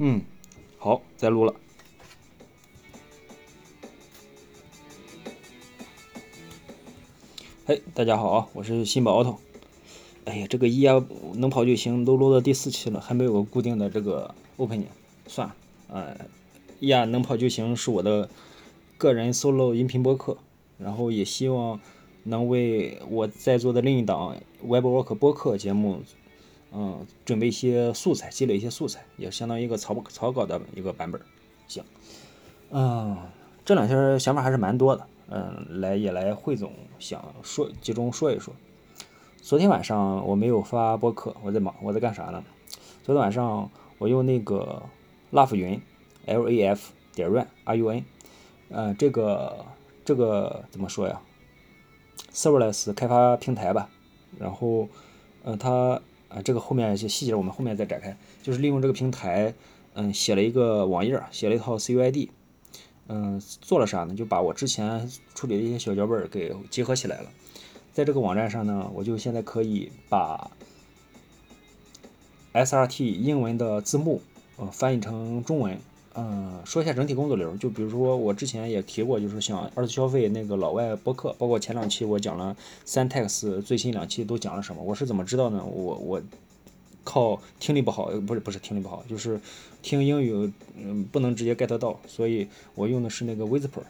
嗯，好，再录了。嘿，大家好啊，我是新宝奥特。哎呀，这个一呀能跑就行，都录到第四期了，还没有个固定的这个 opening，算了，呃，一呀能跑就行是我的个人 solo 音频播客，然后也希望能为我在做的另一档 web work 播客节目。嗯，准备一些素材，积累一些素材，也相当于一个草草稿的一个版本。行，嗯，这两天想法还是蛮多的，嗯，来也来汇总，想说集中说一说。昨天晚上我没有发播客，我在忙，我在干啥呢？昨天晚上我用那个 Laf 云，L A F 点 run R U N，嗯，这个这个怎么说呀？Serverless 开发平台吧，然后，嗯，它。啊，这个后面一些细节我们后面再展开。就是利用这个平台，嗯，写了一个网页，写了一套 CUID，嗯，做了啥呢？就把我之前处理的一些小脚本给结合起来了。在这个网站上呢，我就现在可以把 SRT 英文的字幕，呃，翻译成中文。嗯，说一下整体工作流，就比如说我之前也提过，就是像二次消费那个老外播客，包括前两期我讲了三 tax 最新两期都讲了什么，我是怎么知道呢？我我靠听力不好，不是不是听力不好，就是听英语嗯不能直接 get 到，所以我用的是那个 Whisper，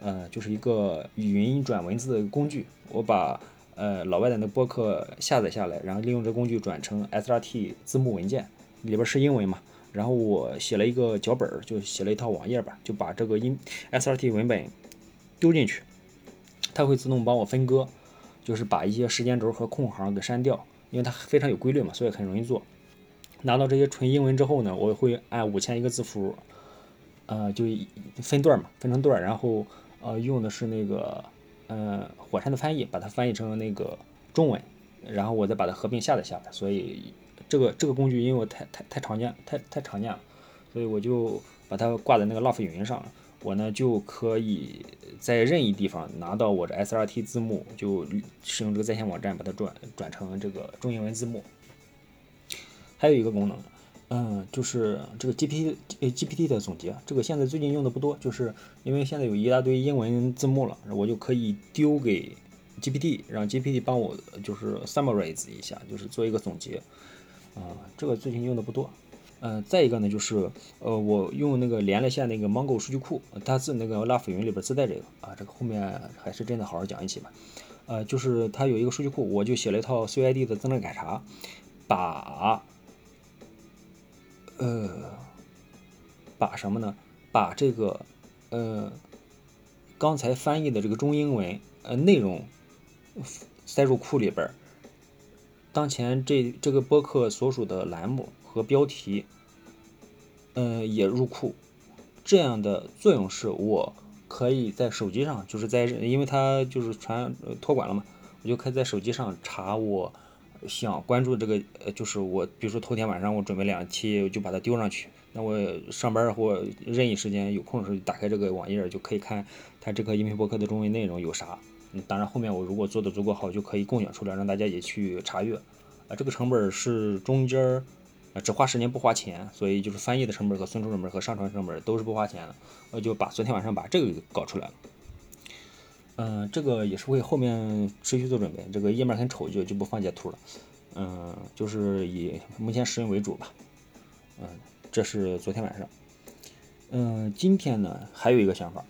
呃，就是一个语音转文字的工具，我把呃老外的那播客下载下来，然后利用这工具转成 SRT 字幕文件，里边是英文嘛。然后我写了一个脚本，就写了一套网页吧，就把这个音 SRT 文本丢进去，它会自动帮我分割，就是把一些时间轴和空行给删掉，因为它非常有规律嘛，所以很容易做。拿到这些纯英文之后呢，我会按五千一个字符，呃，就分段嘛，分成段，然后呃用的是那个呃火山的翻译，把它翻译成那个中文，然后我再把它合并下载下来，所以。这个这个工具因为我太太太常见，太太常见了，所以我就把它挂在那个 Love 云上了，我呢就可以在任意地方拿到我的 SRT 字幕，就使用这个在线网站把它转转成这个中英文字幕。还有一个功能，嗯，就是这个 GPT GPT 的总结，这个现在最近用的不多，就是因为现在有一大堆英文字幕了，我就可以丢给 GPT，让 GPT 帮我就是 summarize 一下，就是做一个总结。啊，这个最近用的不多。嗯，再一个呢，就是呃，我用那个连了一下那个 Mongo 数据库，它自那个 Love 云里边自带这个啊，这个后面还是真的好好讲一起吧。呃，就是它有一个数据库，我就写了一套 CID 的增量改查，把呃把什么呢？把这个呃刚才翻译的这个中英文呃内容塞入库里边。当前这这个播客所属的栏目和标题，嗯，也入库。这样的作用是我可以在手机上，就是在因为它就是传托管了嘛，我就可以在手机上查我想关注这个，呃，就是我比如说头天晚上我准备两期，我就把它丢上去。那我上班或任意时间有空的时候，打开这个网页就可以看它这个音频播客的中文内容有啥。当然，后面我如果做的足够好，就可以共享出来，让大家也去查阅。啊，这个成本是中间儿，啊，只花时间不花钱，所以就是翻译的成本和存储成本和上传成本都是不花钱的。我就把昨天晚上把这个给搞出来了。嗯，这个也是为后面持续做准备。这个页面很丑，就就不放截图了。嗯，就是以目前使用为主吧。嗯，这是昨天晚上。嗯，今天呢还有一个想法。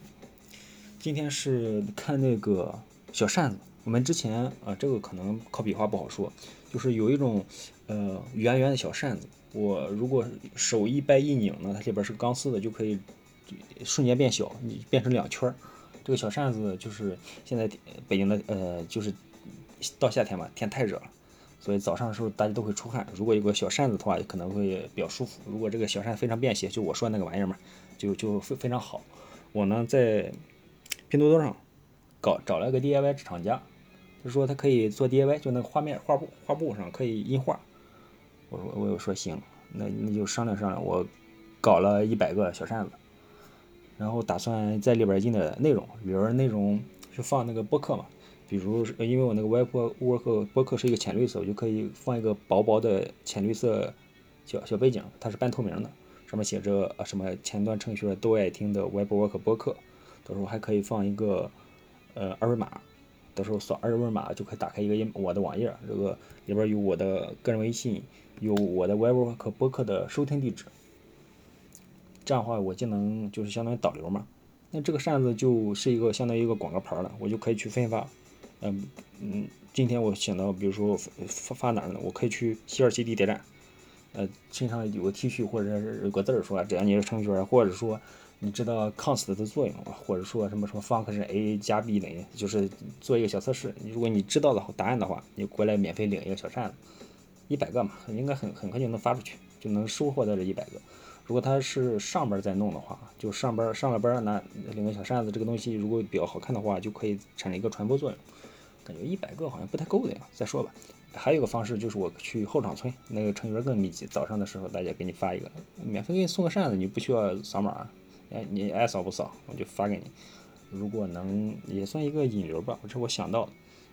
今天是看那个。小扇子，我们之前啊，这个可能靠笔画不好说，就是有一种呃圆圆的小扇子，我如果手一掰一拧呢，它里边是钢丝的，就可以瞬间变小，你变成两圈儿。这个小扇子就是现在北京的呃，就是到夏天嘛，天太热了，所以早上的时候大家都会出汗。如果有个小扇子的话，可能会比较舒服。如果这个小扇非常便携，就我说那个玩意儿嘛，就就非非常好。我呢在拼多多上。搞找了个 DIY 厂家，他说他可以做 DIY，就那个画面画布画布上可以印画。我说我又说行，那那就商量商量。我搞了一百个小扇子，然后打算在里边印的内容，里边内容是放那个播客嘛，比如因为我那个 Web Work 播客是一个浅绿色，我就可以放一个薄薄的浅绿色小小背景，它是半透明的，上面写着什么前端程序员都爱听的 WebWork 播客，到时候还可以放一个呃二维码，到时候扫二维码就可以打开一个我的网页，这个里边有我的个人微信，有我的 WebWork 播客的收听地址。这样的话，我就能就是相当于导流嘛。那这个扇子就是一个相当于一个广告牌了，我就可以去分发。嗯嗯，今天我想到，比如说发发哪儿呢？我可以去西二旗地铁站，呃，身上有个 T 恤或者是有个字儿说，只要你是程序员，或者说你知道 const 的作用，或者说什么什么 function a 加 b 等于，就是做一个小测试。如果你知道的答案的话，你过来免费领一个小扇子，一百个嘛，应该很很快就能发出去，就能收获到这一百个。如果他是上班在弄的话，就上班上了班拿领个小扇子，这个东西如果比较好看的话，就可以产生一个传播作用。感觉一百个好像不太够的呀，再说吧。还有个方式就是我去后场村，那个成员更密集，早上的时候大家给你发一个，免费给你送个扇子，你不需要扫码，哎，你爱扫不扫，我就发给你。如果能也算一个引流吧，我这我想到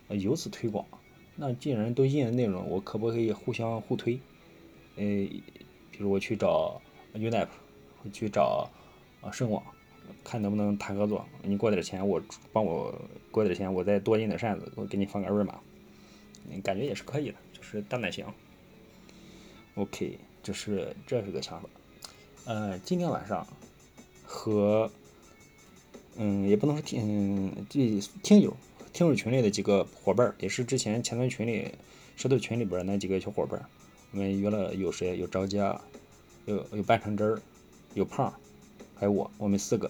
的，由此推广。那既然都印的内容，我可不可以互相互推？呃，比如我去找。Unap 我去找啊盛网，看能不能谈合作。你给我点钱，我帮我给我点钱，我再多印点扇子，我给你放个二维码，感觉也是可以的，就是蛋奶型。OK，这是这是个想法。呃，今天晚上和嗯也不能说听嗯这听友听友群里的几个伙伴，也是之前前端群里社队群里边那几个小伙伴，我们约了有谁？有赵佳。有有半成真儿，有胖，还有我，我们四个。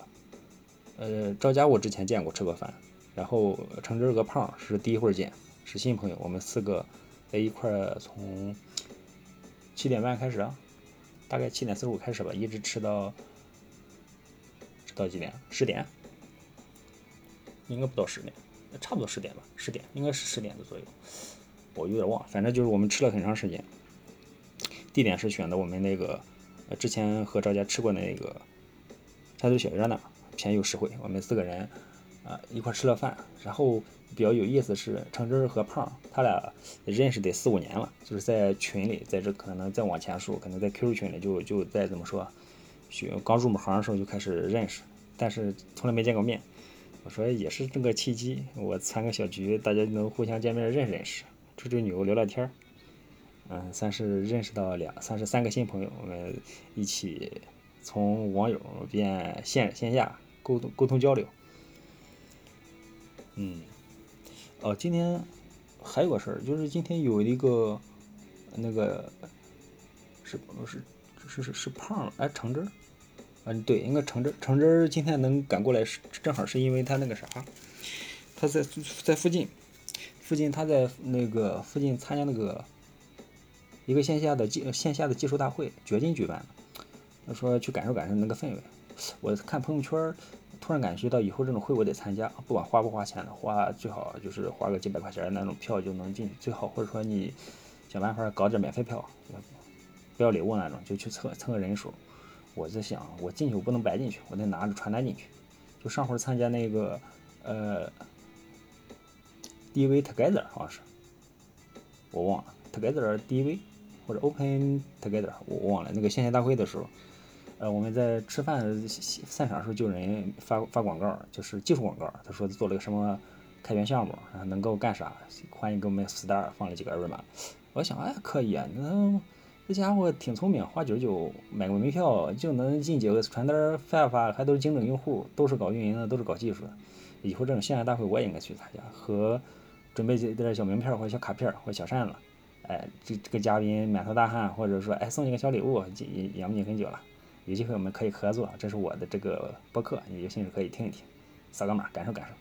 呃，赵佳我之前见过吃过饭，然后成真儿和胖是第一会儿见，是新朋友。我们四个在一块儿从七点半开始，大概七点四十五开始吧，一直吃到吃到几点？十点？应该不到十点，差不多十点吧，十点应该是十点的左右，我有点忘，反正就是我们吃了很长时间。地点是选的我们那个。呃之前和赵家吃过那个山东小院那儿，便宜又实惠。我们四个人啊一块吃了饭，然后比较有意思是程真和胖，他俩认识得四五年了，就是在群里，在这可能再往前数，可能在 QQ 群里就就再怎么说，学刚入门行的时候就开始认识，但是从来没见过面。我说也是这个契机，我参个小局，大家能互相见面认识认识，吹吹牛聊聊天。嗯，算是认识到两，算是三个新朋友，我们一起从网友变线线下沟通沟通交流。嗯，哦，今天还有个事儿，就是今天有一个那个是是是是是胖哎橙汁儿，嗯对，应该橙汁橙汁儿今天能赶过来是正好是因为他那个啥，他在在附近附近他在那个附近参加那个。一个线下的技线下的技术大会，掘金举办的。他说去感受感受那个氛围。我看朋友圈，突然感觉到以后这种会我得参加，不管花不花钱的，花最好就是花个几百块钱那种票就能进，最好或者说你想办法搞点免费票，不要礼物那种，就去蹭蹭个人数。我在想，我进去我不能白进去，我得拿着传单进去。就上回参加那个呃，DV Together 好像是，我忘了 Together DV。或者 Open Together，我忘了那个线下大会的时候，呃，我们在吃饭散场的时候就有人发发广告，就是技术广告。他说做了个什么开源项目，然后能够干啥？欢迎给我们 Star 放了几个二维码。我想，哎，可以啊，那这家伙挺聪明，花九十九买个门票就能进几个传单发发，还都是精准用户，都是搞运营的，都是搞技术的。以后这种线下大会我也应该去参加，和准备点小名片或者小卡片或者小扇子。哎，这这个嘉宾满头大汗，或者说哎送你个小礼物，也养不你很久了。有机会我们可以合作，这是我的这个播客，你有兴趣可以听一听，扫个码感受感受。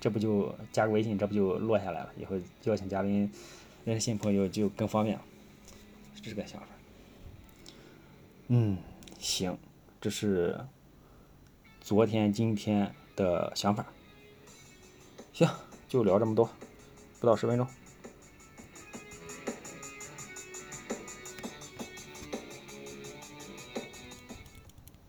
这不就加个微信，这不就落下来了？以后邀请嘉宾认识新朋友就更方便了，是这个想法。嗯，行，这是昨天今天的想法。行，就聊这么多，不到十分钟。